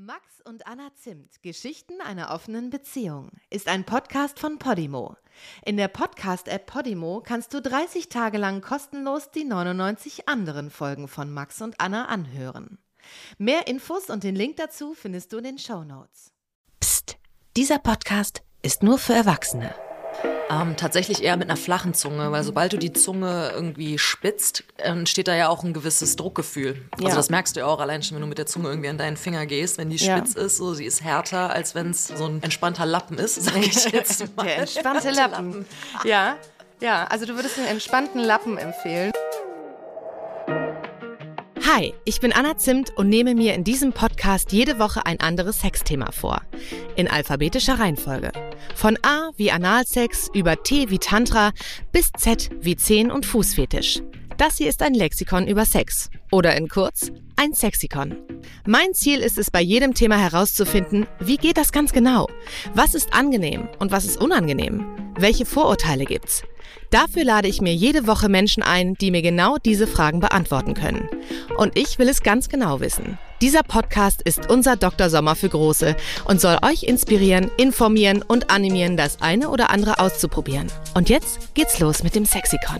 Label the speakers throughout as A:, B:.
A: Max und Anna Zimt, Geschichten einer offenen Beziehung, ist ein Podcast von Podimo. In der Podcast-App Podimo kannst du 30 Tage lang kostenlos die 99 anderen Folgen von Max und Anna anhören. Mehr Infos und den Link dazu findest du in den Show Notes. Psst, dieser Podcast ist nur für Erwachsene.
B: Ähm, tatsächlich eher mit einer flachen Zunge, weil sobald du die Zunge irgendwie spitzt, entsteht da ja auch ein gewisses Druckgefühl. Also
C: Ja.
B: das merkst du ja auch allein schon, wenn du mit der Zunge irgendwie an deinen Finger gehst, wenn die
C: Ja.
B: spitz ist, so sie ist härter, als wenn es so ein entspannter Lappen ist, sag ich jetzt mal.
C: Der entspannte Lappen. Ja, ja, also du würdest den entspannten Lappen empfehlen.
A: Hi, ich bin Anna Zimt und nehme mir in diesem Podcast jede Woche ein anderes Sexthema vor. In alphabetischer Reihenfolge. Von A wie Analsex über T wie Tantra bis Z wie Zehen- und Fußfetisch. Das hier ist ein Lexikon über Sex. Oder in kurz, ein Sexikon. Mein Ziel ist es, bei jedem Thema herauszufinden, wie geht das ganz genau? Was ist angenehm und was ist unangenehm? Welche Vorurteile gibt's? Dafür lade ich mir jede Woche Menschen ein, die mir genau diese Fragen beantworten können. Und ich will es ganz genau wissen. Dieser Podcast ist unser Dr. Sommer für Große und soll euch inspirieren, informieren und animieren, das eine oder andere auszuprobieren. Und jetzt geht's los mit dem Sexikon.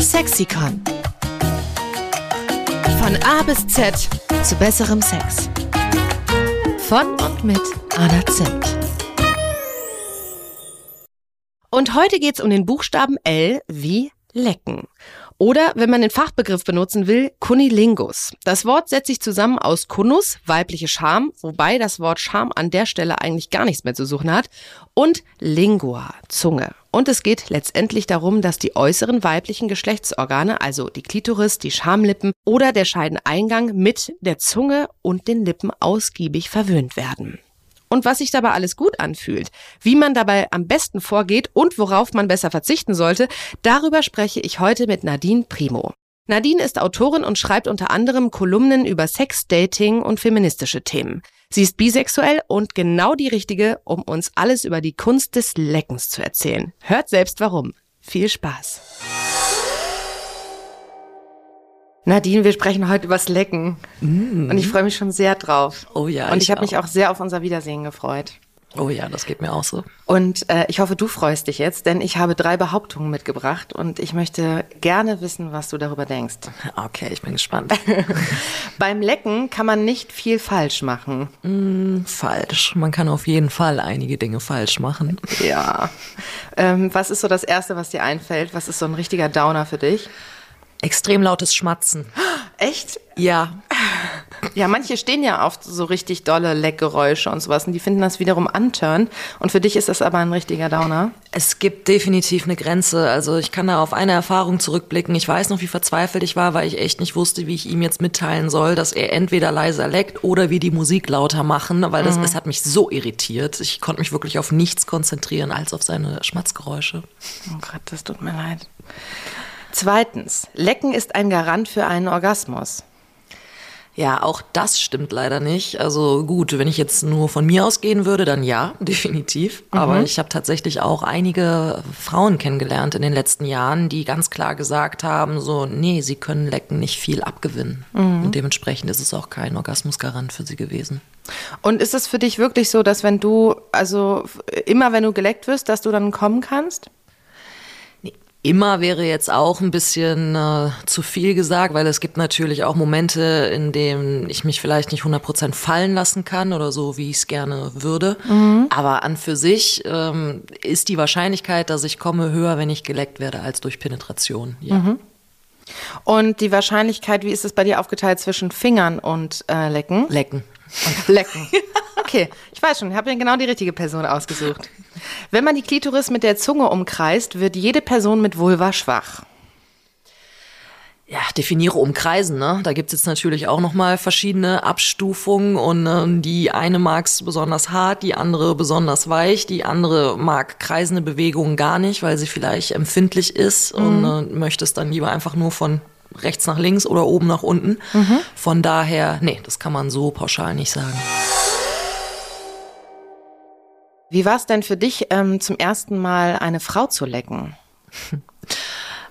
A: Sexikon. Von A bis Z zu besserem Sex. Von und mit Anna Zimt. Und heute geht's um den Buchstaben L wie lecken. Oder, wenn man den Fachbegriff benutzen will, Kunilingus. Das Wort setzt sich zusammen aus Kunus, weibliche Scham, wobei das Wort Scham an der Stelle eigentlich gar nichts mehr zu suchen hat, und Lingua, Zunge. Und es geht letztendlich darum, dass die äußeren weiblichen Geschlechtsorgane, also die Klitoris, die Schamlippen oder der Scheideneingang mit der Zunge und den Lippen ausgiebig verwöhnt werden und was sich dabei alles gut anfühlt, wie man dabei am besten vorgeht und worauf man besser verzichten sollte, darüber spreche ich heute mit Nadine Primo. Nadine ist Autorin und schreibt unter anderem Kolumnen über Sex, Dating und feministische Themen. Sie ist bisexuell und genau die richtige, um uns alles über die Kunst des Leckens zu erzählen. Hört selbst warum. Viel Spaß. Nadine, wir sprechen heute übers Lecken. Und ich freue mich schon sehr drauf.
B: Oh ja,
A: Und ich,
B: ich
A: habe mich
B: auch
A: sehr auf unser Wiedersehen gefreut.
B: Oh ja, das geht mir auch so.
A: Und äh, ich hoffe, du freust dich jetzt, denn ich habe drei Behauptungen mitgebracht und ich möchte gerne wissen, was du darüber denkst.
B: Okay, ich bin gespannt.
A: Beim Lecken kann man nicht viel falsch machen.
B: falsch. Man kann auf jeden Fall einige Dinge falsch machen.
A: Ja. Ähm, was ist so das Erste, was dir einfällt? Was ist so ein richtiger Downer für dich?
B: Extrem lautes Schmatzen.
A: Echt?
B: Ja,
A: Ja, manche stehen ja auf so richtig dolle Leckgeräusche und sowas und die finden das wiederum antörn. Und für dich ist das aber ein richtiger Downer.
B: Es gibt definitiv eine Grenze. Also ich kann da auf eine Erfahrung zurückblicken. Ich weiß noch, wie verzweifelt ich war, weil ich echt nicht wusste, wie ich ihm jetzt mitteilen soll, dass er entweder leiser leckt oder wir die Musik lauter machen, weil das, es hat mich so irritiert. Ich konnte mich wirklich auf nichts konzentrieren als auf seine Schmatzgeräusche.
A: Oh Gott, das tut mir leid. Zweitens, Lecken ist ein Garant für einen Orgasmus.
B: Ja, auch das stimmt leider nicht. Also gut, wenn ich jetzt nur von mir ausgehen würde, dann ja, definitiv. Aber ich habe tatsächlich auch einige Frauen kennengelernt in den letzten Jahren, die ganz klar gesagt haben, so, nee, sie können Lecken nicht viel abgewinnen. Und dementsprechend ist es auch kein Orgasmusgarant für sie gewesen.
A: Und ist es für dich wirklich so, dass wenn du, also immer wenn du geleckt wirst, dass du dann kommen kannst?
B: Immer wäre jetzt auch ein bisschen äh, zu viel gesagt, weil es gibt natürlich auch Momente, in denen ich mich vielleicht nicht 100% fallen lassen kann oder so, wie ich es gerne würde. Aber an für sich ähm, ist die Wahrscheinlichkeit, dass ich komme, höher, wenn ich geleckt werde, als durch Penetration. Ja.
A: Und die Wahrscheinlichkeit, wie ist es bei dir aufgeteilt zwischen Fingern und äh, Lecken?
B: Lecken.
A: Lecken. Okay, ich weiß schon, ich habe ja genau die richtige Person ausgesucht. Wenn man die Klitoris mit der Zunge umkreist, wird jede Person mit Vulva schwach.
B: Ja, definiere umkreisen, ne? Da gibt's jetzt natürlich auch nochmal verschiedene Abstufungen und ähm, die eine mag's besonders hart, die andere besonders weich, die andere mag kreisende Bewegungen gar nicht, weil sie vielleicht empfindlich ist und äh, möchte es dann lieber einfach nur von rechts nach links oder oben nach unten. Von daher, nee, das kann man so pauschal nicht sagen.
A: Wie war es denn für dich, ähm, zum ersten Mal eine Frau zu lecken?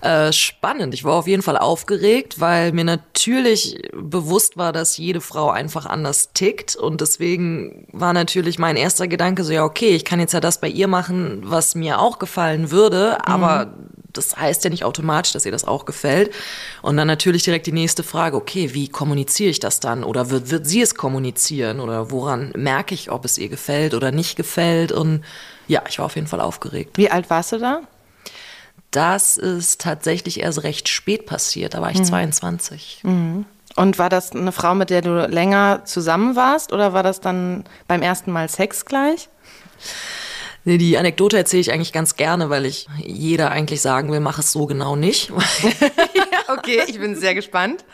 B: Äh, spannend. Ich war auf jeden Fall aufgeregt, weil mir natürlich bewusst war, dass jede Frau einfach anders tickt. Und deswegen war natürlich mein erster Gedanke so, ja, okay, ich kann jetzt ja das bei ihr machen, was mir auch gefallen würde, aber mhm. das heißt ja nicht automatisch, dass ihr das auch gefällt. Und dann natürlich direkt die nächste Frage, okay, wie kommuniziere ich das dann? Oder wird, wird sie es kommunizieren? Oder woran merke ich, ob es ihr gefällt oder nicht gefällt? Und ja, ich war auf jeden Fall aufgeregt.
A: Wie alt warst du da?
B: Das ist tatsächlich erst recht spät passiert. Da war ich mhm. 22.
A: Mhm. Und war das eine Frau, mit der du länger zusammen warst oder war das dann beim ersten Mal Sex gleich?
B: Nee, die Anekdote erzähle ich eigentlich ganz gerne, weil ich jeder eigentlich sagen will, mach es so genau nicht.
A: ja, okay, ich bin sehr gespannt.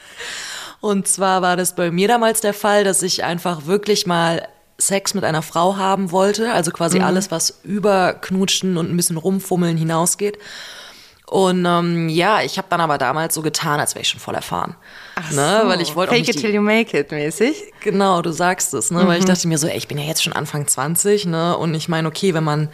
B: Und zwar war das bei mir damals der Fall, dass ich einfach wirklich mal Sex mit einer Frau haben wollte, also quasi mhm. alles, was über Knutschen und ein bisschen rumfummeln hinausgeht. Und ähm, ja, ich habe dann aber damals so getan, als wäre ich schon voll erfahren.
A: Ach ne? so. Weil ich wollte Fake it till you make it mäßig.
B: Genau, du sagst es, ne? Mhm. Weil ich mhm. dachte mir so, ey, ich bin ja jetzt schon Anfang 20, ne? Und ich meine, okay, wenn man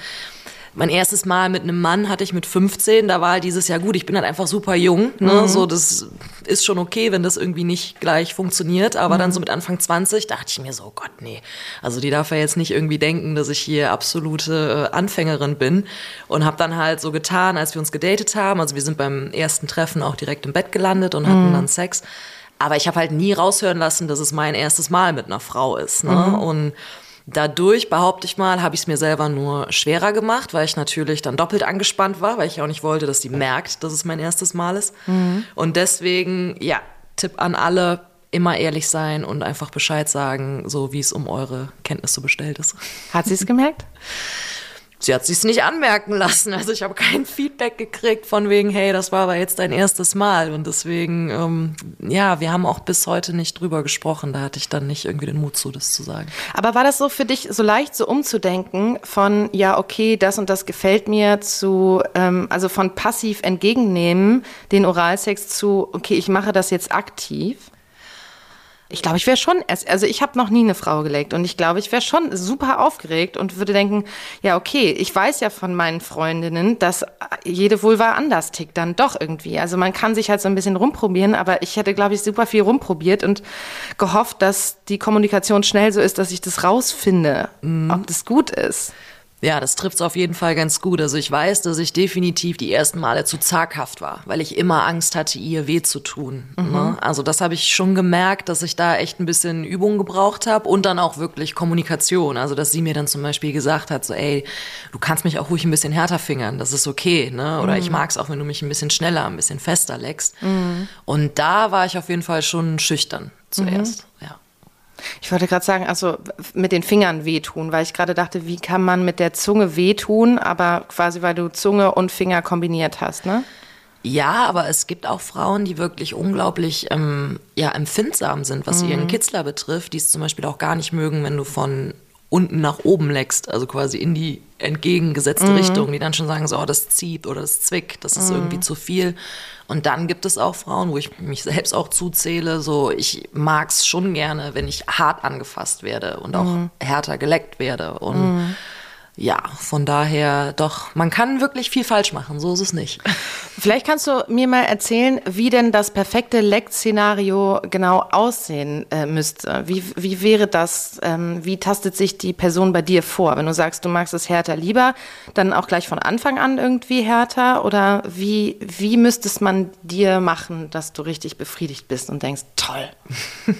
B: mein erstes Mal mit einem Mann hatte ich mit 15, da war halt dieses Jahr gut, ich bin halt einfach super jung, ne? Mhm. so das ist schon okay, wenn das irgendwie nicht gleich funktioniert, aber mhm. dann so mit Anfang 20 dachte ich mir so, oh Gott, nee, also die darf ja jetzt nicht irgendwie denken, dass ich hier absolute äh, Anfängerin bin und habe dann halt so getan, als wir uns gedatet haben, also wir sind beim ersten Treffen auch direkt im Bett gelandet und hatten mhm. dann Sex, aber ich habe halt nie raushören lassen, dass es mein erstes Mal mit einer Frau ist, ne? Mhm. und Dadurch, behaupte ich mal, habe ich es mir selber nur schwerer gemacht, weil ich natürlich dann doppelt angespannt war, weil ich auch nicht wollte, dass die merkt, dass es mein erstes Mal ist. Mhm. Und deswegen, ja, Tipp an alle, immer ehrlich sein und einfach Bescheid sagen, so wie es um eure Kenntnisse bestellt ist.
A: Hat sie es gemerkt?
B: sie hat sich's nicht anmerken lassen. Also ich habe kein Feedback gekriegt von wegen, hey, das war aber jetzt dein erstes Mal. Und deswegen, ähm, ja, wir haben auch bis heute nicht drüber gesprochen. Da hatte ich dann nicht irgendwie den Mut zu, das zu sagen.
A: Aber war das so für dich so leicht, so umzudenken von, ja, okay, das und das gefällt mir, zu, ähm, also von passiv entgegennehmen, den Oralsex zu, okay, ich mache das jetzt aktiv? Ich glaube, ich wäre schon, also ich habe noch nie eine Frau gelegt und ich glaube, ich wäre schon super aufgeregt und würde denken, ja, okay, ich weiß ja von meinen Freundinnen, dass jede Vulva anders tickt dann doch irgendwie. Also man kann sich halt so ein bisschen rumprobieren, aber ich hätte, glaube ich, super viel rumprobiert und gehofft, dass die Kommunikation schnell so ist, dass ich das rausfinde, mhm. ob das gut ist.
B: Ja, das trifft es auf jeden Fall ganz gut. Also ich weiß, dass ich definitiv die ersten Male zu zaghaft war, weil ich immer Angst hatte, ihr weh zu tun. Mhm. Ne? Also das habe ich schon gemerkt, dass ich da echt ein bisschen Übung gebraucht habe und dann auch wirklich Kommunikation. Also dass sie mir dann zum Beispiel gesagt hat, so ey, du kannst mich auch ruhig ein bisschen härter fingern, das ist okay. Ne? Oder mhm. ich mag es auch, wenn du mich ein bisschen schneller, ein bisschen fester leckst. Mhm. Und da war ich auf jeden Fall schon schüchtern zuerst. Mhm. Ja.
A: Ich wollte gerade sagen, also mit den Fingern wehtun, weil ich gerade dachte, wie kann man mit der Zunge wehtun, aber quasi weil du Zunge und Finger kombiniert hast, ne?
B: Ja, aber es gibt auch Frauen, die wirklich unglaublich ähm, ja, empfindsam sind, was mhm. ihren Kitzler betrifft, die es zum Beispiel auch gar nicht mögen, wenn du von unten nach oben leckst, also quasi in die entgegengesetzte mhm. Richtung, die dann schon sagen, so, oh, das zieht oder das zwickt, das ist mhm. irgendwie zu viel. Und dann gibt es auch Frauen, wo ich mich selbst auch zuzähle, so, ich mag es schon gerne, wenn ich hart angefasst werde und auch mhm. härter geleckt werde und mhm ja, von daher doch, man kann wirklich viel falsch machen, so ist es nicht.
A: Vielleicht kannst du mir mal erzählen, wie denn das perfekte Leck-Szenario genau aussehen äh, müsste. Wie, wie wäre das, ähm, wie tastet sich die Person bei dir vor? Wenn du sagst, du magst es härter lieber, dann auch gleich von Anfang an irgendwie härter? Oder wie, wie müsstest man dir machen, dass du richtig befriedigt bist und denkst, toll?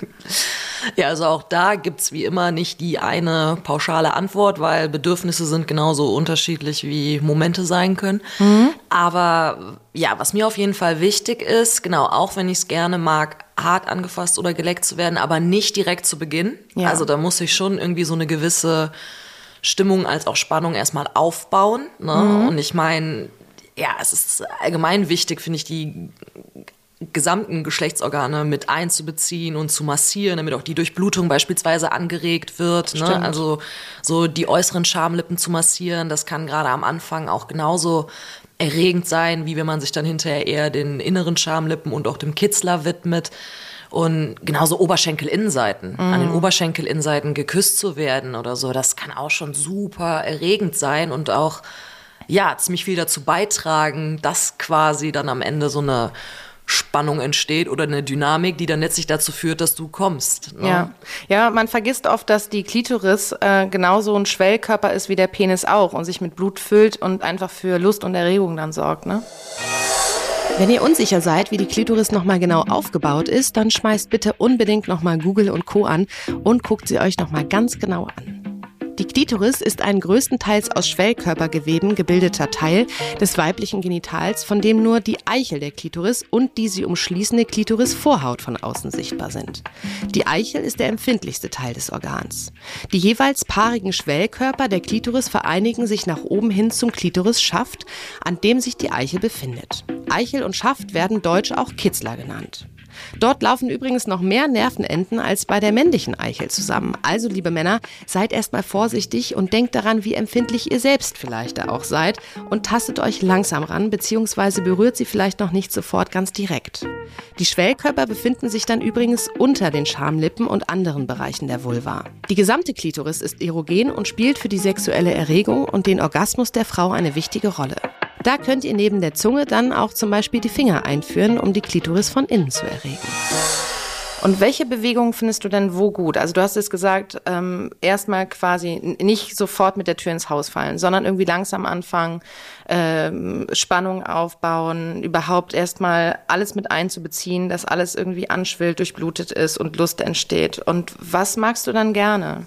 B: ja, also auch da gibt's wie immer nicht die eine pauschale Antwort, weil Bedürfnisse sind genauso unterschiedlich wie Momente sein können. Mhm. Aber ja, was mir auf jeden Fall wichtig ist, genau, auch wenn ich es gerne mag, hart angefasst oder geleckt zu werden, aber nicht direkt zu Beginn. Ja. Also da muss ich schon irgendwie so eine gewisse Stimmung als auch Spannung erstmal aufbauen. Ne? Mhm. Und ich meine, ja, es ist allgemein wichtig, finde ich, die gesamten Geschlechtsorgane mit einzubeziehen und zu massieren, damit auch die Durchblutung beispielsweise angeregt wird. Ne? Also so die äußeren Schamlippen zu massieren, das kann gerade am Anfang auch genauso erregend sein, wie wenn man sich dann hinterher eher den inneren Schamlippen und auch dem Kitzler widmet. Und genauso Oberschenkelinnenseiten, mm. an den mhm. Oberschenkelinnenseiten geküsst zu werden oder so, das kann auch schon super erregend sein und auch ja, ziemlich viel dazu beitragen, dass quasi dann am Ende so eine Spannung entsteht oder eine Dynamik, die dann letztlich dazu führt, dass du kommst.
A: Ne? Ja. ja, man vergisst oft, dass die Klitoris äh, genauso ein Schwellkörper ist wie der Penis auch und sich mit Blut füllt und einfach für Lust und Erregung dann sorgt. Ne?
D: Wenn ihr unsicher seid, wie die Klitoris nochmal genau aufgebaut ist, dann schmeißt bitte unbedingt nochmal Google und Co. an und guckt sie euch nochmal ganz genau an. Die Klitoris ist ein größtenteils aus Schwellkörpergeweben gebildeter Teil des weiblichen Genitals, von dem nur die Eichel der Klitoris und die sie umschließende Klitorisvorhaut von außen sichtbar sind. Die Eichel ist der empfindlichste Teil des Organs. Die jeweils paarigen Schwellkörper der Klitoris vereinigen sich nach oben hin zum Klitorisschaft, an dem sich die Eichel befindet. Eichel und Schaft werden deutsch auch Kitzler genannt. Dort laufen übrigens noch mehr Nervenenden als bei der männlichen Eichel zusammen. Also, liebe Männer, seid erstmal vorsichtig und denkt daran, wie empfindlich ihr selbst vielleicht da auch seid und tastet euch langsam ran, beziehungsweise berührt sie vielleicht noch nicht sofort ganz direkt. Die Schwellkörper befinden sich dann übrigens unter den Schamlippen und anderen Bereichen der Vulva. Die gesamte Klitoris ist erogen und spielt für die sexuelle Erregung und den Orgasmus der Frau eine wichtige Rolle. Da könnt ihr neben der Zunge dann auch zum Beispiel die Finger einführen, um die Klitoris von innen zu erregen.
A: Und welche Bewegungen findest du denn wo gut? Also du hast es gesagt, ähm, erstmal quasi nicht sofort mit der Tür ins Haus fallen, sondern irgendwie langsam anfangen, ähm, Spannung aufbauen, überhaupt erstmal alles mit einzubeziehen, dass alles irgendwie anschwillt, durchblutet ist und Lust entsteht. Und was magst du dann gerne?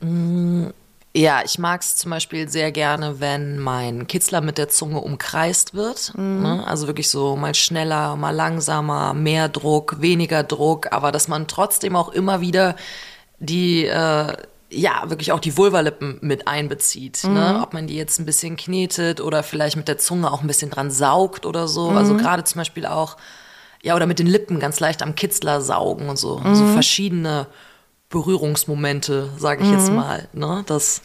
B: Mm, ja, ich mag es zum Beispiel sehr gerne, wenn mein Kitzler mit der Zunge umkreist wird. Mhm. Ne? Also wirklich so mal schneller, mal langsamer, mehr Druck, weniger Druck, aber dass man trotzdem auch immer wieder die, äh, ja, wirklich auch die Vulvalippen mit einbezieht. Ne? Mhm. Ne? Ob man die jetzt ein bisschen knetet oder vielleicht mit der Zunge auch ein bisschen dran saugt oder so. Mhm. Also gerade zum Beispiel auch, ja, oder mit den Lippen ganz leicht am Kitzler saugen und so. So mhm. verschiedene Berührungsmomente, sage ich mhm. jetzt mal. Ne? Das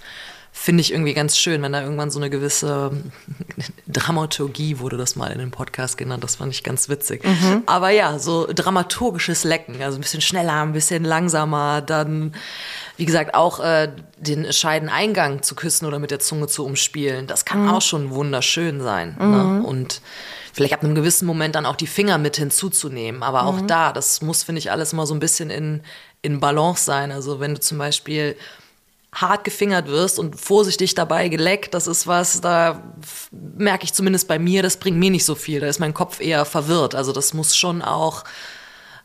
B: finde ich irgendwie ganz schön, wenn da irgendwann so eine gewisse Dramaturgie wurde das mal in dem Podcast genannt. Das fand ich ganz witzig. Mhm. Aber ja, so dramaturgisches Lecken, also ein bisschen schneller, ein bisschen langsamer, dann wie gesagt auch äh, den Scheideneingang zu küssen oder mit der Zunge zu umspielen. Das kann mhm. auch schon wunderschön sein. Ne? Mhm. Ne? Und vielleicht ab einem gewissen Moment dann auch die Finger mit hinzuzunehmen. Aber auch mhm. da, das muss, finde ich, alles mal so ein bisschen in in Balance sein. Also wenn du zum Beispiel hart gefingert wirst und vorsichtig dabei geleckt, das ist was, da merke ich zumindest bei mir, das bringt mir nicht so viel. Da ist mein Kopf eher verwirrt. Also das muss schon auch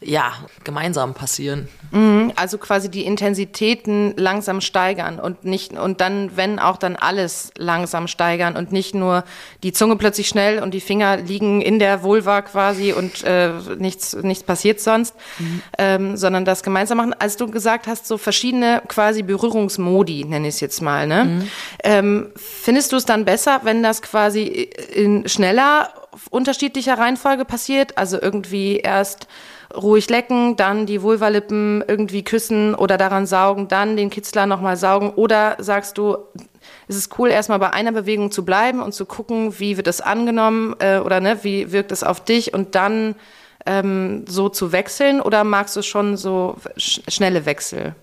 B: ja, gemeinsam passieren.
A: Mhm, also quasi die Intensitäten langsam steigern und nicht, und dann, wenn auch dann alles langsam steigern und nicht nur die Zunge plötzlich schnell und die Finger liegen in der Vulva quasi und äh, nichts, nichts passiert sonst, mhm. ähm, sondern das gemeinsam machen. Als du gesagt hast, so verschiedene quasi Berührungsmodi, nenne ich es jetzt mal, ne? Mhm. Ähm, findest du es dann besser, wenn das quasi in schneller unterschiedlicher Reihenfolge passiert? Also irgendwie erst ruhig lecken, dann die Vulvalippen irgendwie küssen oder daran saugen, dann den Kitzler nochmal saugen? Oder sagst du, ist es cool, erstmal bei einer Bewegung zu bleiben und zu gucken, wie wird es angenommen äh, oder ne, wie wirkt es auf dich und dann ähm, so zu wechseln? Oder magst du schon so sch schnelle Wechsel?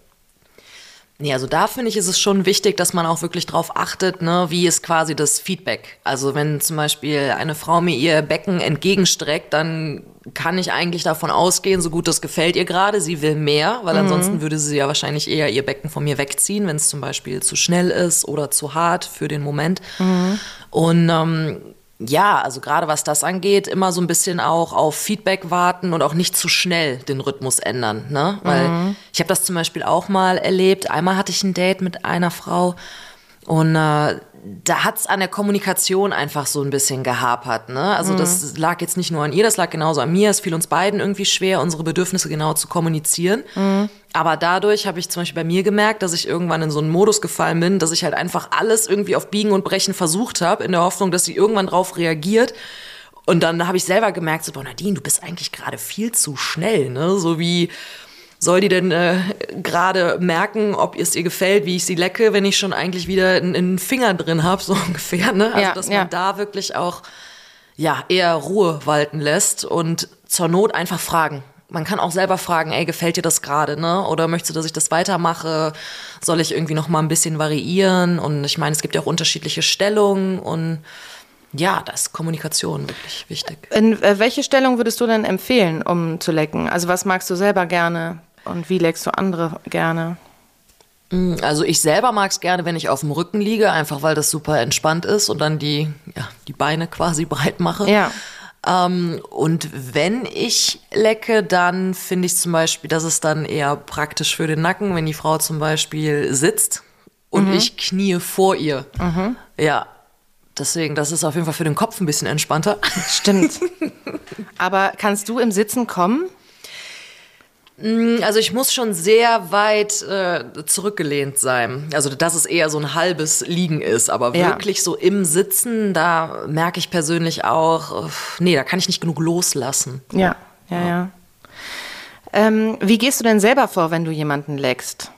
B: Nee, also da finde ich, ist es schon wichtig, dass man auch wirklich drauf achtet, ne, wie ist quasi das Feedback. Also wenn zum Beispiel eine Frau mir ihr Becken entgegenstreckt, dann kann ich eigentlich davon ausgehen, so gut das gefällt ihr gerade, sie will mehr, weil mhm. ansonsten würde sie ja wahrscheinlich eher ihr Becken von mir wegziehen, wenn es zum Beispiel zu schnell ist oder zu hart für den Moment. Mhm. Und ähm, ja, also gerade was das angeht, immer so ein bisschen auch auf Feedback warten und auch nicht zu schnell den Rhythmus ändern. Ne? Weil mhm. ich habe das zum Beispiel auch mal erlebt. Einmal hatte ich ein Date mit einer Frau und äh, da hat's an der Kommunikation einfach so ein bisschen gehapert. Ne? Also mhm. das lag jetzt nicht nur an ihr, das lag genauso an mir. Es fiel uns beiden irgendwie schwer, unsere Bedürfnisse genau zu kommunizieren. Mhm. Aber dadurch habe ich zum Beispiel bei mir gemerkt, dass ich irgendwann in so einen Modus gefallen bin, dass ich halt einfach alles irgendwie auf Biegen und Brechen versucht habe, in der Hoffnung, dass sie irgendwann drauf reagiert. Und dann habe ich selber gemerkt, so, boah, Nadine, du bist eigentlich gerade viel zu schnell, ne? So wie soll die denn äh, gerade merken, ob es ihr gefällt, wie ich sie lecke, wenn ich schon eigentlich wieder einen, einen Finger drin habe, so ungefähr, ne? Also, ja, dass man ja. da wirklich auch, ja, eher Ruhe walten lässt und zur Not einfach fragen. Man kann auch selber fragen, ey, gefällt dir das gerade, ne? Oder möchtest du, dass ich das weitermache? Soll ich irgendwie noch mal ein bisschen variieren? Und ich meine, es gibt ja auch unterschiedliche Stellungen und ja, da ist Kommunikation wirklich wichtig.
A: In äh, welche Stellung würdest du denn empfehlen, um zu lecken? Also was magst du selber gerne und wie leckst du andere gerne?
B: Mm, also ich selber mag es gerne, wenn ich auf dem Rücken liege, einfach weil das super entspannt ist und dann die, ja, die Beine quasi breit mache.
A: Ja.
B: Ähm, und wenn ich lecke, dann finde ich zum Beispiel, das ist dann eher praktisch für den Nacken, wenn die Frau zum Beispiel sitzt und
A: Mhm.
B: ich knie vor ihr. Ja, deswegen, das ist auf jeden Fall für den Kopf ein bisschen entspannter.
A: Stimmt. Aber kannst du im Sitzen kommen?
B: Also ich muss schon sehr weit äh, zurückgelehnt sein. Also dass es eher so ein halbes Liegen ist, aber
A: Ja.
B: wirklich so im Sitzen, da merke ich persönlich auch, nee, da kann ich nicht genug loslassen.
A: Ja, ja, ja. Ähm, wie gehst du denn selber vor, wenn du jemanden leckst?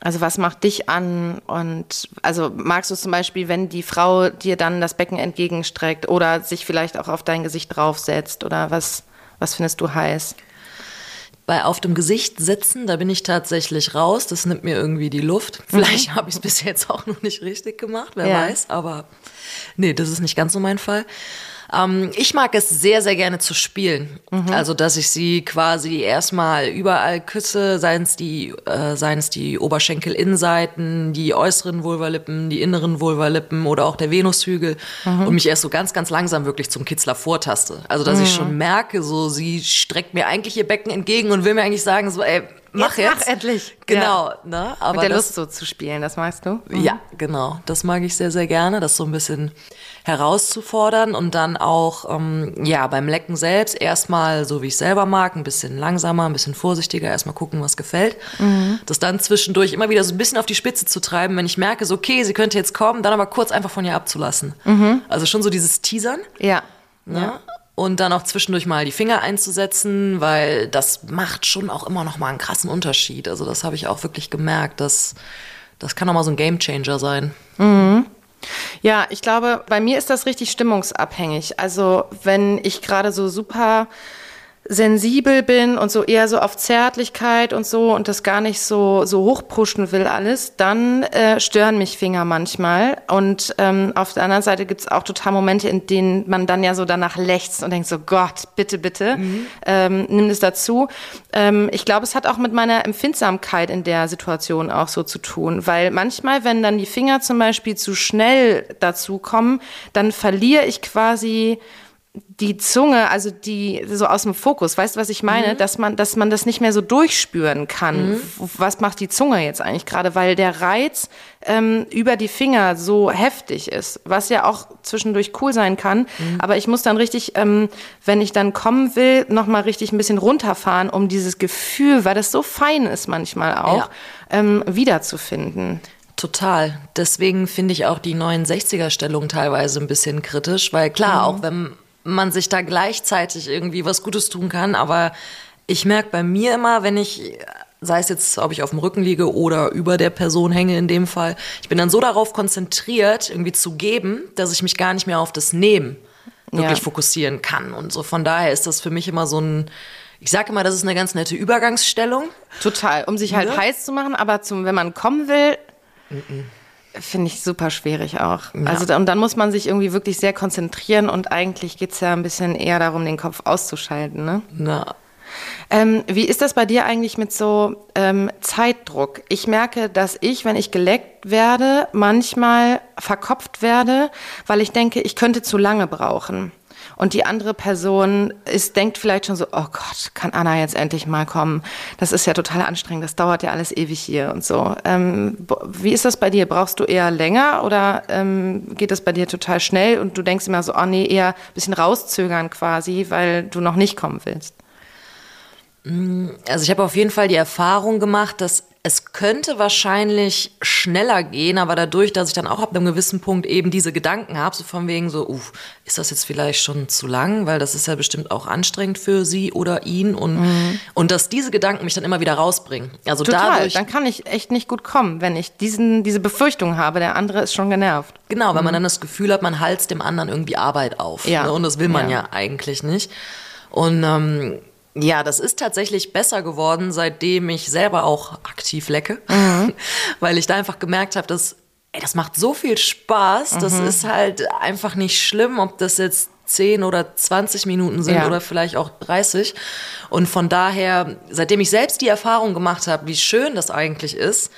A: Also was macht dich an? Und also magst du es zum Beispiel, wenn die Frau dir dann das Becken entgegenstreckt oder sich vielleicht auch auf dein Gesicht draufsetzt oder was, was findest du heiß?
B: Bei auf dem Gesicht sitzen, da bin ich tatsächlich raus. Das nimmt mir irgendwie die Luft. Vielleicht habe ich es bis jetzt auch noch nicht richtig gemacht, wer
A: Ja.
B: weiß. Aber nee, das ist nicht ganz so mein Fall. Ähm, ich mag es sehr, sehr gerne zu spielen. Also, dass ich sie quasi erstmal überall küsse, seien es die, äh, seien es die Oberschenkelinnenseiten, die äußeren Vulvalippen, die inneren Vulvalippen oder auch der Venushügel und mich erst so ganz, ganz langsam wirklich zum Kitzler vortaste. Also, dass ich schon merke, so sie streckt mir eigentlich ihr Becken entgegen und will mir eigentlich sagen, so, ey, mach
A: Jetzt
B: jetzt.
A: mach endlich.
B: Genau, ne? Aber
A: Mit der
B: das,
A: Lust so zu spielen, das magst du?
B: ja, genau. Das mag ich sehr, sehr gerne, das so ein bisschen herauszufordern und dann auch, ähm, ja, beim Lecken selbst erstmal, so wie ich selber mag, ein bisschen langsamer, ein bisschen vorsichtiger, erstmal gucken, was gefällt. Das dann zwischendurch immer wieder so ein bisschen auf die Spitze zu treiben, wenn ich merke, so, okay, sie könnte jetzt kommen, dann aber kurz einfach von ihr abzulassen. Also schon so dieses Teasern.
A: Ja.
B: Ne? Und dann auch zwischendurch mal die Finger einzusetzen, weil das macht schon auch immer noch mal einen krassen Unterschied. Also das habe ich auch wirklich gemerkt, dass das kann auch mal so ein Gamechanger sein.
A: Ja, ich glaube, bei mir ist das richtig stimmungsabhängig. Also wenn ich gerade so super sensibel bin und so eher so auf Zärtlichkeit und so und das gar nicht so so hochpushen will alles, dann äh, stören mich Finger manchmal. Und ähm, auf der anderen Seite gibt's auch total Momente, in denen man dann ja so danach lechzt und denkt so, Gott, bitte, bitte, ähm, nimm es dazu. Ähm, ich glaube, es hat auch mit meiner Empfindsamkeit in der Situation auch so zu tun, weil manchmal, wenn dann die Finger zum Beispiel zu schnell dazu kommen, dann verliere ich quasi die Zunge, also die so aus dem Fokus, weißt du, was ich meine? Dass man, dass man das nicht mehr so durchspüren kann. W- Was macht die Zunge jetzt eigentlich gerade? Weil der Reiz ähm, über die Finger so heftig ist, was ja auch zwischendurch cool sein kann. Aber ich muss dann richtig, ähm, wenn ich dann kommen will, noch mal richtig ein bisschen runterfahren, um dieses Gefühl, weil das so fein ist manchmal auch,
B: Ja.
A: ähm, wiederzufinden.
B: Total. Deswegen finde ich auch die 69er-Stellung teilweise ein bisschen kritisch, weil klar, auch wenn man sich da gleichzeitig irgendwie was Gutes tun kann, aber ich merke bei mir immer, wenn ich, sei es jetzt, ob ich auf dem Rücken liege oder über der Person hänge in dem Fall, ich bin dann so darauf konzentriert, irgendwie zu geben, dass ich mich gar nicht mehr auf das Nehmen wirklich
A: Ja.
B: fokussieren kann. Und so von daher ist das für mich immer so ein, ich sage immer, das ist eine ganz nette Übergangsstellung.
A: Total, um sich halt
B: Ne?
A: heiß zu machen, aber zum, wenn man kommen will, finde ich super schwierig auch. Also da- und dann muss man sich irgendwie wirklich sehr konzentrieren und eigentlich geht's ja ein bisschen eher darum, den Kopf auszuschalten. Ne?
B: Na,
A: Ähm, wie ist das bei dir eigentlich mit so ähm, Zeitdruck? Ich merke, dass ich, wenn ich geleckt werde, manchmal verkopft werde, weil ich denke, ich könnte zu lange brauchen. Und die andere Person ist, denkt vielleicht schon so, oh Gott, kann Anna jetzt endlich mal kommen? Das ist ja total anstrengend, das dauert ja alles ewig hier und so. Ähm, wie ist das bei dir? Brauchst du eher länger oder ähm, geht das bei dir total schnell und du denkst immer so, oh nee, eher ein bisschen rauszögern quasi, weil du noch nicht kommen willst?
B: Also ich habe auf jeden Fall die Erfahrung gemacht, dass es könnte wahrscheinlich schneller gehen, aber dadurch, dass ich dann auch ab einem gewissen Punkt eben diese Gedanken habe, so von wegen so, uff, ist das jetzt vielleicht schon zu lang, weil das ist ja bestimmt auch anstrengend für sie oder ihn und, und dass diese Gedanken mich dann immer wieder rausbringen. Also
A: Total,
B: dadurch,
A: dann kann ich echt nicht gut kommen, wenn ich diesen, diese Befürchtung habe, der andere ist schon genervt.
B: Genau, wenn man dann das Gefühl hat, man halst dem anderen irgendwie Arbeit auf.
A: Ja.
B: Ne? Und das will man
A: Ja.
B: ja. eigentlich nicht. Und ähm, Ja, das ist tatsächlich besser geworden, seitdem ich selber auch aktiv lecke, mhm. weil ich da einfach gemerkt habe, dass ey, das macht so viel Spaß, mhm. das ist halt einfach nicht schlimm, ob das jetzt 10 oder 20 Minuten sind ja. oder vielleicht auch 30. Und von daher, seitdem ich selbst die Erfahrung gemacht habe, wie schön das eigentlich ist,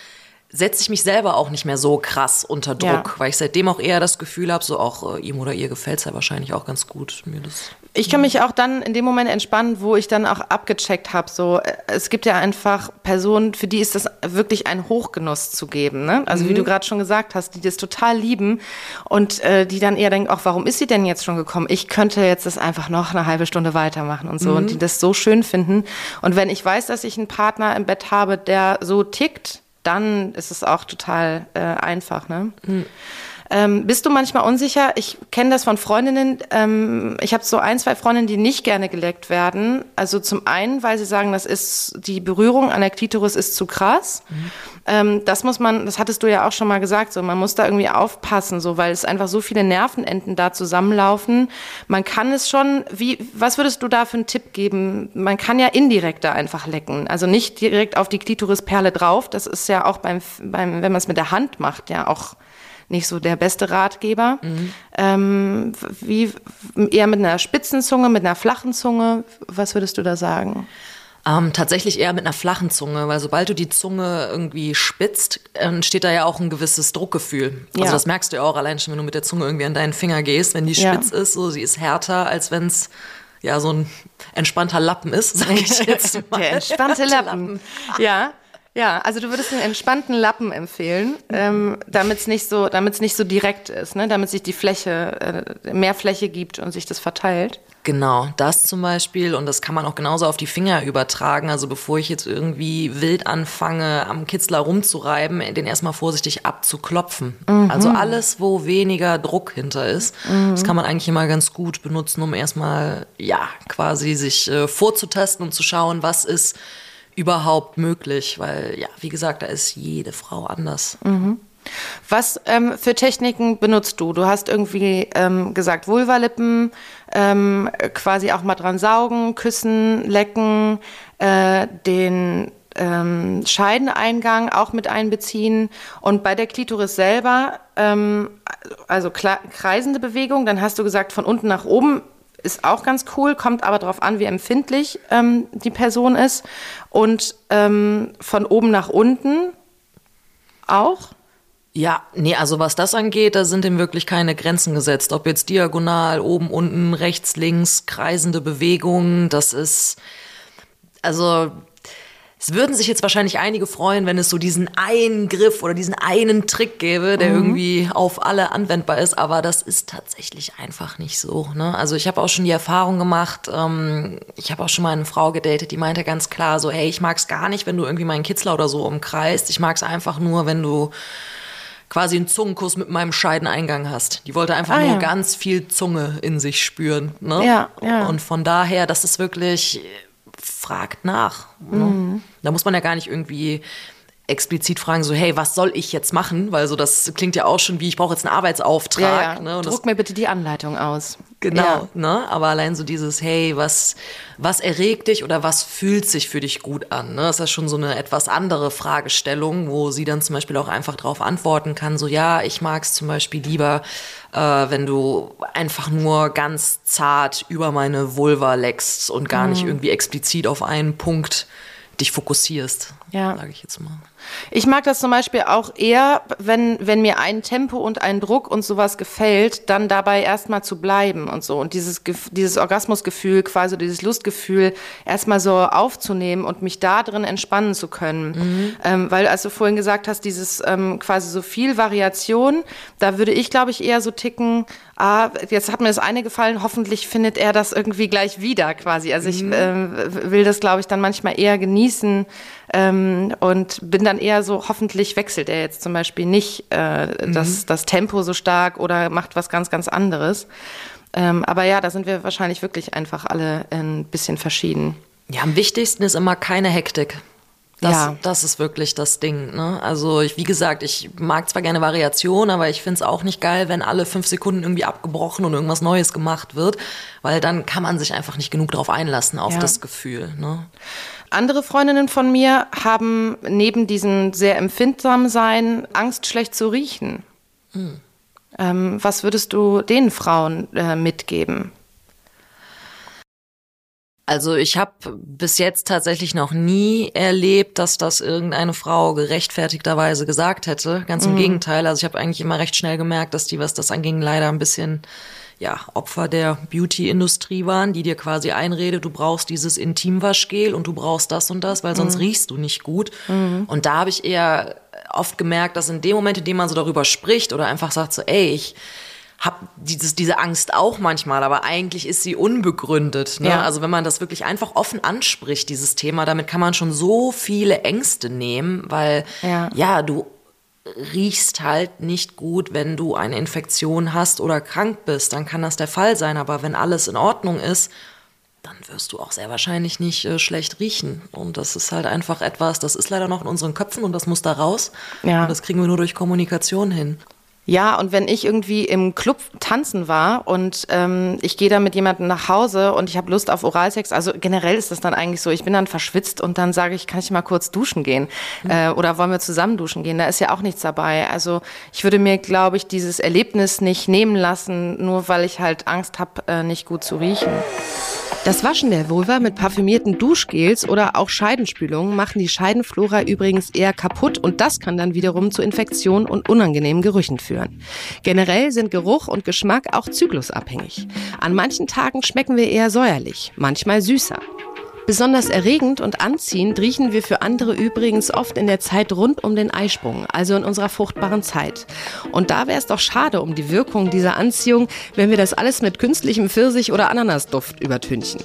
B: setze ich mich selber auch nicht mehr so krass unter Druck, ja. weil ich seitdem auch eher das Gefühl habe, so auch äh, ihm oder ihr gefällt es ja wahrscheinlich auch ganz gut. Mir das
A: ich kann mich auch dann in dem Moment entspannen, wo ich dann auch abgecheckt habe. So, äh, es gibt ja einfach Personen, für die ist das wirklich ein Hochgenuss zu geben. Ne? Also mhm. wie du gerade schon gesagt hast, die das total lieben und äh, die dann eher denken, auch warum ist sie denn jetzt schon gekommen? Ich könnte jetzt das einfach noch eine halbe Stunde weitermachen und so mhm. und die das so schön finden. Und wenn ich weiß, dass ich einen Partner im Bett habe, der so tickt, dann ist es auch total äh, einfach. Ne? Mhm. Ähm, bist du manchmal unsicher? Ich kenne das von Freundinnen. Ähm, ich habe so ein, zwei Freundinnen, die nicht gerne geleckt werden. Also zum einen, weil sie sagen, das ist die Berührung an der Klitoris ist zu krass. Mhm. Ähm, das muss man, das hattest du ja auch schon mal gesagt, so man muss da irgendwie aufpassen, so weil es einfach so viele Nervenenden da zusammenlaufen. Man kann es schon. Wie, was würdest du da für einen Tipp geben? Man kann ja indirekt da einfach lecken, also nicht direkt auf die Klitorisperle drauf. Das ist ja auch beim, beim wenn man es mit der Hand macht, ja auch nicht so der beste Ratgeber. Mhm. Ähm, wie eher mit einer spitzen Zunge, mit einer flachen Zunge? Was würdest du da sagen?
B: Ähm, tatsächlich eher mit einer flachen Zunge, weil sobald du die Zunge irgendwie spitzt, entsteht da ja auch ein gewisses Druckgefühl. Also ja. das merkst du ja auch allein schon, wenn du mit der Zunge irgendwie an deinen Finger gehst, wenn die spitz ja. ist, so sie ist härter, als wenn es ja so ein entspannter Lappen ist, sage ich jetzt
A: mal. Der entspannte Lappen. Ja. Ja, also du würdest einen entspannten Lappen empfehlen, ähm, damit es nicht so, damit es nicht so direkt ist, ne? damit sich die Fläche äh, mehr Fläche gibt und sich das verteilt.
B: Genau, das zum Beispiel und das kann man auch genauso auf die Finger übertragen. Also bevor ich jetzt irgendwie wild anfange, am Kitzler rumzureiben, den erstmal vorsichtig abzuklopfen. Mhm. Also alles, wo weniger Druck hinter ist, mhm. das kann man eigentlich immer ganz gut benutzen, um erstmal ja quasi sich äh, vorzutasten und zu schauen, was ist überhaupt möglich, weil ja, wie gesagt, da ist jede Frau anders.
A: Mhm. Was ähm, für Techniken benutzt du? Du hast irgendwie ähm, gesagt, Vulvalippen, ähm, quasi auch mal dran saugen, küssen, lecken, äh, den ähm, Scheideneingang auch mit einbeziehen und bei der Klitoris selber, ähm, also kreisende Bewegung, dann hast du gesagt, von unten nach oben ist auch ganz cool, kommt aber darauf an, wie empfindlich ähm, die Person ist. Und ähm, von oben nach unten auch.
B: Ja, nee, also was das angeht, da sind ihm wirklich keine Grenzen gesetzt. Ob jetzt diagonal, oben, unten, rechts, links, kreisende Bewegungen, das ist, also es würden sich jetzt wahrscheinlich einige freuen, wenn es so diesen einen Griff oder diesen einen Trick gäbe, der mhm. irgendwie auf alle anwendbar ist, aber das ist tatsächlich einfach nicht so. Ne? Also ich habe auch schon die Erfahrung gemacht, ähm, ich habe auch schon mal eine Frau gedatet, die meinte ganz klar so, hey, ich mag es gar nicht, wenn du irgendwie meinen Kitzler oder so umkreist, ich mag es einfach nur, wenn du quasi einen Zungenkuss mit meinem Scheideneingang hast. Die wollte einfach ah, nur ja. ganz viel Zunge in sich spüren. Ne?
A: Ja, ja.
B: Und von daher, das ist wirklich fragt nach. Ne? Mhm. Da muss man ja gar nicht irgendwie explizit fragen, so, hey, was soll ich jetzt machen? Weil so das klingt ja auch schon wie, ich brauche jetzt einen Arbeitsauftrag. Ja, ja.
A: Ne? Druck das, mir bitte die Anleitung aus.
B: Genau, ja. ne? Aber allein so dieses, hey, was, was erregt dich oder was fühlt sich für dich gut an? Ne? Das ist schon so eine etwas andere Fragestellung, wo sie dann zum Beispiel auch einfach darauf antworten kann, so ja, ich mag es zum Beispiel lieber, äh, wenn du einfach nur ganz zart über meine Vulva leckst und gar mhm. nicht irgendwie explizit auf einen Punkt dich fokussierst, ja. sage ich jetzt mal.
A: Ich mag das zum Beispiel auch eher, wenn, wenn mir ein Tempo und ein Druck und sowas gefällt, dann dabei erstmal zu bleiben und so. Und dieses, dieses Orgasmusgefühl, quasi dieses Lustgefühl, erstmal so aufzunehmen und mich da drin entspannen zu können. Mhm. Ähm, weil, als du vorhin gesagt hast, dieses ähm, quasi so viel Variation, da würde ich, glaube ich, eher so ticken, ah, jetzt hat mir das eine gefallen, hoffentlich findet er das irgendwie gleich wieder quasi. Also ich mhm. äh, will das, glaube ich, dann manchmal eher genießen ähm, und bin dann eher so, hoffentlich wechselt er jetzt zum Beispiel nicht äh, mhm. das, das Tempo so stark oder macht was ganz, ganz anderes. Ähm, aber ja, da sind wir wahrscheinlich wirklich einfach alle ein bisschen verschieden.
B: Ja, am wichtigsten ist immer keine Hektik. Das,
A: Ja.
B: das ist wirklich das Ding. Ne? Also ich, wie gesagt, ich mag zwar gerne Variation, aber ich find's auch nicht geil, wenn alle fünf Sekunden irgendwie abgebrochen und irgendwas Neues gemacht wird, weil dann kann man sich einfach nicht genug darauf einlassen, auf
A: Ja.
B: das Gefühl. Ne?
A: Andere Freundinnen von mir haben neben diesem sehr empfindsam sein Angst, schlecht zu riechen. Ähm, was würdest du den Frauen äh, mitgeben?
B: Also ich habe bis jetzt tatsächlich noch nie erlebt, dass das irgendeine Frau gerechtfertigterweise gesagt hätte. Ganz im Gegenteil. Also ich habe eigentlich immer recht schnell gemerkt, dass die, was das anging, leider ein bisschen ja, Opfer der Beauty-Industrie waren, die dir quasi einredet, du brauchst dieses Intimwaschgel und du brauchst das und das, weil sonst riechst du nicht gut. Und da habe ich eher oft gemerkt, dass in dem Moment, in dem man so darüber spricht oder einfach sagt so, ey, ich hab dieses, diese Angst auch manchmal, aber eigentlich ist sie unbegründet. Ne?
A: Ja.
B: Also wenn man das wirklich einfach offen anspricht, dieses Thema, damit kann man schon so viele Ängste nehmen, weil
A: Ja.
B: ja, du riechst halt nicht gut, wenn du eine Infektion hast oder krank bist, dann kann das der Fall sein. Aber wenn alles in Ordnung ist, dann wirst du auch sehr wahrscheinlich nicht äh, schlecht riechen. Und das ist halt einfach etwas, das ist leider noch in unseren Köpfen und das muss da raus.
A: Ja.
B: Und das kriegen wir nur durch Kommunikation hin.
A: Ja, und wenn ich irgendwie im Club tanzen war und ähm, ich gehe da mit jemandem nach Hause und ich habe Lust auf Oralsex, also generell ist das dann eigentlich so, ich bin dann verschwitzt und dann sage ich, kann ich mal kurz duschen gehen äh, oder wollen wir zusammen duschen gehen? Da ist ja auch nichts dabei. Also ich würde mir, glaube ich, dieses Erlebnis nicht nehmen lassen, nur weil ich halt Angst habe, äh, nicht gut zu riechen.
D: Das Waschen der Vulva mit parfümierten Duschgels oder auch Scheidenspülungen machen die Scheidenflora übrigens eher kaputt und das kann dann wiederum zu Infektionen und unangenehmen Gerüchen führen. Generell sind Geruch und Geschmack auch zyklusabhängig. An manchen Tagen schmecken wir eher säuerlich, manchmal süßer. Besonders erregend und anziehend riechen wir für andere übrigens oft in der Zeit rund um den Eisprung, also in unserer fruchtbaren Zeit. Und da wäre es doch schade um die Wirkung dieser Anziehung, wenn wir das alles mit künstlichem Pfirsich oder Ananasduft übertünchen.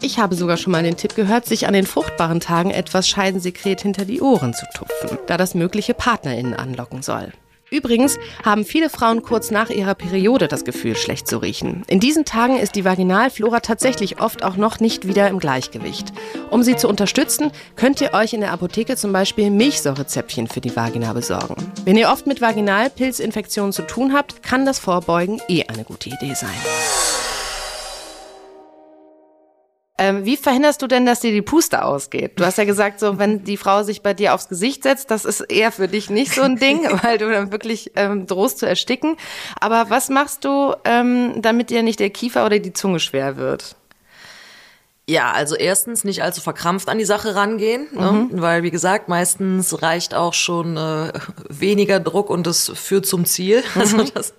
D: Ich habe sogar schon mal den Tipp gehört, sich an den fruchtbaren Tagen etwas Scheidensekret hinter die Ohren zu tupfen, da das mögliche PartnerInnen anlocken soll. Übrigens haben viele Frauen kurz nach ihrer Periode das Gefühl, schlecht zu riechen. In diesen Tagen ist die Vaginalflora tatsächlich oft auch noch nicht wieder im Gleichgewicht. Um sie zu unterstützen, könnt ihr euch in der Apotheke zum Beispiel Milchsäurezäpfchen für die Vagina besorgen. Wenn ihr oft mit Vaginalpilzinfektionen zu tun habt, kann das Vorbeugen eh eine gute Idee sein.
A: Ähm, wie verhinderst du denn, dass dir die Puste ausgeht? Du hast ja gesagt, so wenn die Frau sich bei dir aufs Gesicht setzt, das ist eher für dich nicht so ein Ding, weil du dann wirklich ähm, drohst zu ersticken. Aber was machst du, ähm, damit dir nicht der Kiefer oder die Zunge schwer wird?
B: Ja, also erstens nicht allzu verkrampft an die Sache rangehen, ne? weil wie gesagt, meistens reicht auch schon äh, weniger Druck und es führt zum Ziel. Also das,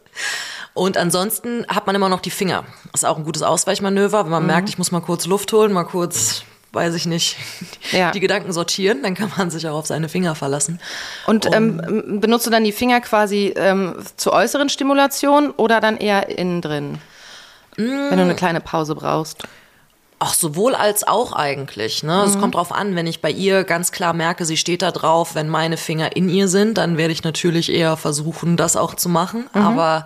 B: und ansonsten hat man immer noch die Finger. Das ist auch ein gutes Ausweichmanöver, wenn man merkt, ich muss mal kurz Luft holen, mal kurz, weiß ich nicht,
A: Ja.
B: die Gedanken sortieren, dann kann man sich auch auf seine Finger verlassen.
A: Und ähm, benutzt du dann die Finger quasi ähm, zur äußeren Stimulation oder dann eher innen drin? Wenn du eine kleine Pause brauchst.
B: Ach, sowohl als auch eigentlich. Ne? Es kommt drauf an, wenn ich bei ihr ganz klar merke, sie steht da drauf, wenn meine Finger in ihr sind, dann werde ich natürlich eher versuchen, das auch zu machen. Aber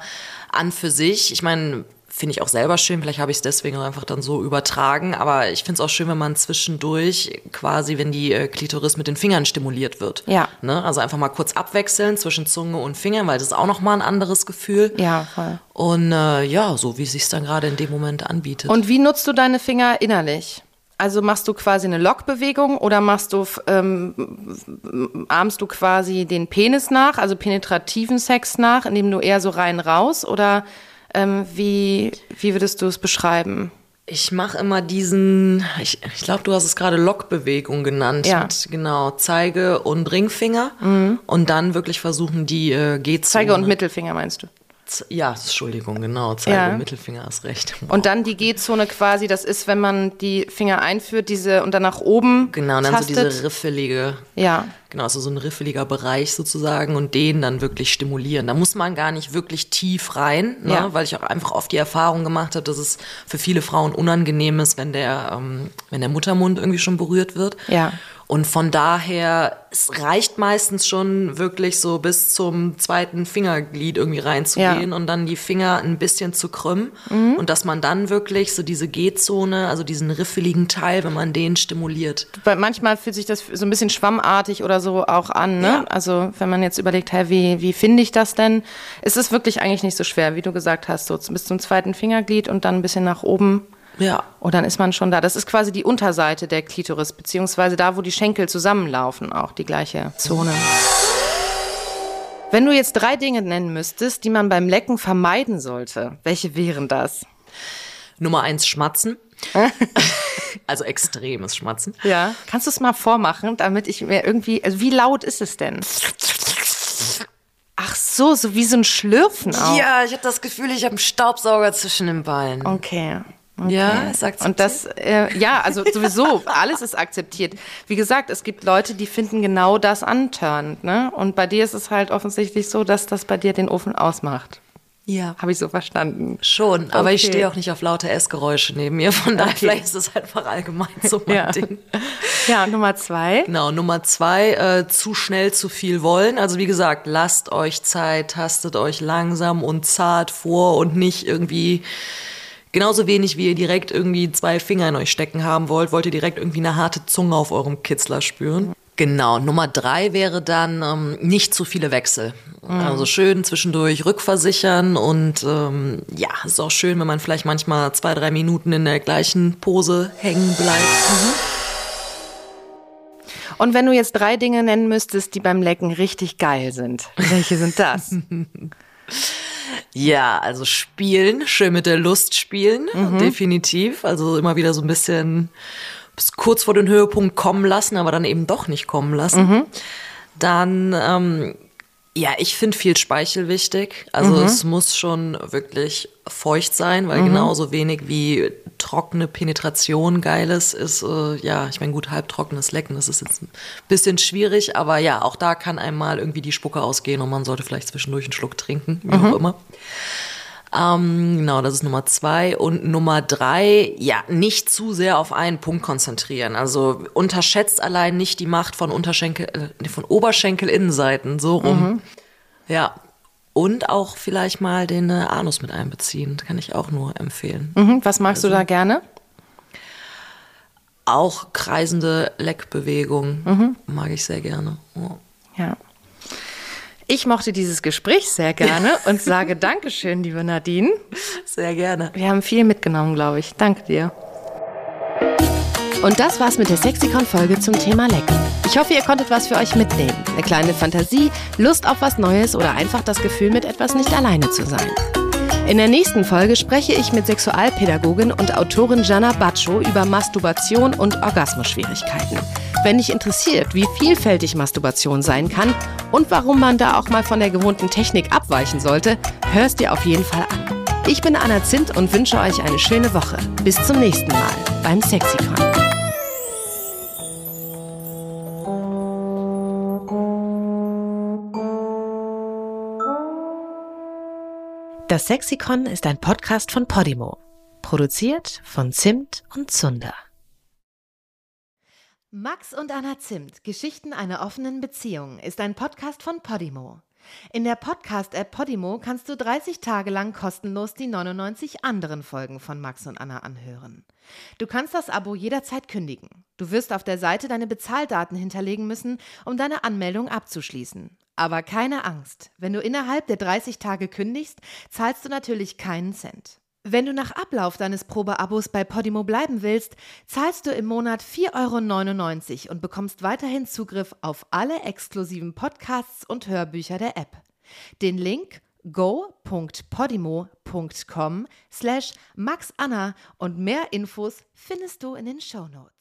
B: an für sich, ich meine, finde ich auch selber schön, vielleicht habe ich es deswegen einfach dann so übertragen, aber ich finde es auch schön, wenn man zwischendurch quasi, wenn die äh, Klitoris mit den Fingern stimuliert wird.
A: Ja.
B: Ne? Also einfach mal kurz abwechseln zwischen Zunge und Fingern, weil das ist auch nochmal ein anderes Gefühl.
A: Ja, voll.
B: Und äh, ja, so wie es sich dann gerade in dem Moment anbietet.
A: Und wie nutzt du deine Finger innerlich? Also machst du quasi eine Lockbewegung oder machst du, ähm, ahmst du quasi den Penis nach, also penetrativen Sex nach, indem du eher so rein raus oder ähm, wie, wie würdest du es beschreiben?
B: Ich mache immer diesen, ich, ich glaube, du hast es gerade Lockbewegung genannt.
A: Ja. Mhm.
B: Mit, genau, Zeige und Ringfinger. Und dann wirklich versuchen, die äh, G-Zone.
A: Zeige und Mittelfinger meinst du?
B: Ja, Entschuldigung, genau. Zeige
A: Ja.
B: Mittelfinger hast recht.
A: Und dann die G-Zone quasi, das ist, wenn man die Finger einführt, diese und dann nach oben
B: Genau, und dann
A: tastet.
B: so diese riffelige,
A: ja.
B: genau, also so ein riffeliger Bereich sozusagen und den dann wirklich stimulieren. Da muss man gar nicht wirklich tief rein, ne?
A: Ja.
B: weil ich auch einfach oft die Erfahrung gemacht habe, dass es für viele Frauen unangenehm ist, wenn der, ähm, wenn der Muttermund irgendwie schon berührt wird.
A: Ja.
B: Und von daher, es reicht meistens schon wirklich so bis zum zweiten Fingerglied irgendwie reinzugehen
A: Ja.
B: und dann die Finger ein bisschen zu krümmen. Und dass man dann wirklich so diese G-Zone, also diesen riffeligen Teil, wenn man den stimuliert.
A: Weil manchmal fühlt sich das so ein bisschen schwammartig oder so auch an. Ne?
B: Ja.
A: Also wenn man jetzt überlegt, hey, wie, wie finde ich das denn? Es ist wirklich eigentlich nicht so schwer, wie du gesagt hast, so bis zum zweiten Fingerglied und dann ein bisschen nach oben.
B: Ja.
A: Und dann ist man schon da. Das ist quasi die Unterseite der Klitoris, beziehungsweise da, wo die Schenkel zusammenlaufen, auch die gleiche Zone. Wenn du jetzt drei Dinge nennen müsstest, die man beim Lecken vermeiden sollte, welche wären das?
B: Nummer eins, Schmatzen. also extremes Schmatzen.
A: Ja. Kannst du es mal vormachen, damit ich mir irgendwie, also wie laut ist es denn? Ach so, so wie so ein Schlürfen auch.
B: Ja, ich habe das Gefühl, ich habe einen Staubsauger zwischen den Beinen.
A: Okay. Okay.
B: Ja, ist akzeptiert.
A: Und das, äh, ja, also sowieso, alles ist akzeptiert. Wie gesagt, es gibt Leute, die finden genau das antörnend, ne? Und bei dir ist es halt offensichtlich so, dass das bei dir den Ofen ausmacht.
B: Ja.
A: Habe ich so verstanden.
B: Schon, aber ich stehe auch nicht auf laute Essgeräusche neben mir. Von daher
A: Okay.
B: vielleicht ist es einfach allgemein so mein
A: Ja.
B: Ding.
A: Ja, und Nummer zwei.
B: Genau, Nummer zwei, äh, zu schnell zu viel wollen. Also wie gesagt, lasst euch Zeit, tastet euch langsam und zart vor und nicht irgendwie genauso wenig, wie ihr direkt irgendwie zwei Finger in euch stecken haben wollt, wollt ihr direkt irgendwie eine harte Zunge auf eurem Kitzler spüren. Genau, Nummer drei wäre dann ähm, nicht zu viele Wechsel. Also schön zwischendurch rückversichern und ähm, ja, ist auch schön, wenn man vielleicht manchmal zwei, drei Minuten in der gleichen Pose hängen bleibt.
A: Und wenn du jetzt drei Dinge nennen müsstest, die beim Lecken richtig geil sind, welche sind das?
B: Ja, also spielen, schön mit der Lust spielen, definitiv. Also immer wieder so ein bisschen bis kurz vor den Höhepunkt kommen lassen, aber dann eben doch nicht kommen lassen. Dann, ähm, ja, ich finde viel Speichel wichtig. Also es muss schon wirklich feucht sein, weil genauso wenig wie trockene Penetration geiles ist, äh, ja, ich meine, gut, halbtrockenes Lecken, das ist jetzt ein bisschen schwierig, aber ja, auch da kann einem mal irgendwie die Spucke ausgehen und man sollte vielleicht zwischendurch einen Schluck trinken, wie auch immer. Ähm, genau, das ist Nummer zwei. Und Nummer drei, ja, nicht zu sehr auf einen Punkt konzentrieren. Also unterschätzt allein nicht die Macht von Unterschenkel, äh, von Oberschenkelinnenseiten, so rum. Ja. Und auch vielleicht mal den äh, Anus mit einbeziehen. Kann ich auch nur empfehlen.
A: Mhm, was magst du da gerne?
B: Auch kreisende Leckbewegungen mag ich sehr gerne. Ja.
A: Ja. Ich mochte dieses Gespräch sehr gerne und sage Dankeschön, liebe Nadine.
B: Sehr gerne.
A: Wir haben viel mitgenommen, glaube ich. Danke dir.
D: Und das war's mit der Sexikon-Folge zum Thema Lecken. Ich hoffe, ihr konntet was für euch mitnehmen. Eine kleine Fantasie, Lust auf was Neues oder einfach das Gefühl, mit etwas nicht alleine zu sein. In der nächsten Folge spreche ich mit Sexualpädagogin und Autorin Jana Baccio über Masturbation und Orgasmusschwierigkeiten. Wenn dich interessiert, wie vielfältig Masturbation sein kann und warum man da auch mal von der gewohnten Technik abweichen sollte, hörst dir auf jeden Fall an. Ich bin Anna Zint und wünsche euch eine schöne Woche. Bis zum nächsten Mal beim Sexikon. Das Sexikon ist ein Podcast von Podimo. Produziert von Zimt und Zunder. Max und Anna Zimt, Geschichten einer offenen Beziehung, ist ein Podcast von Podimo. In der Podcast-App Podimo kannst du 30 Tage lang kostenlos die 99 anderen Folgen von Max und Anna anhören. Du kannst das Abo jederzeit kündigen. Du wirst auf der Seite deine Bezahldaten hinterlegen müssen, um deine Anmeldung abzuschließen. Aber keine Angst, wenn du innerhalb der 30 Tage kündigst, zahlst du natürlich keinen Cent. Wenn du nach Ablauf deines Probeabos bei Podimo bleiben willst, zahlst du im Monat 4,99 Euro und bekommst weiterhin Zugriff auf alle exklusiven Podcasts und Hörbücher der App. Den Link go.podimo.com slash maxanna und mehr Infos findest du in den Shownotes.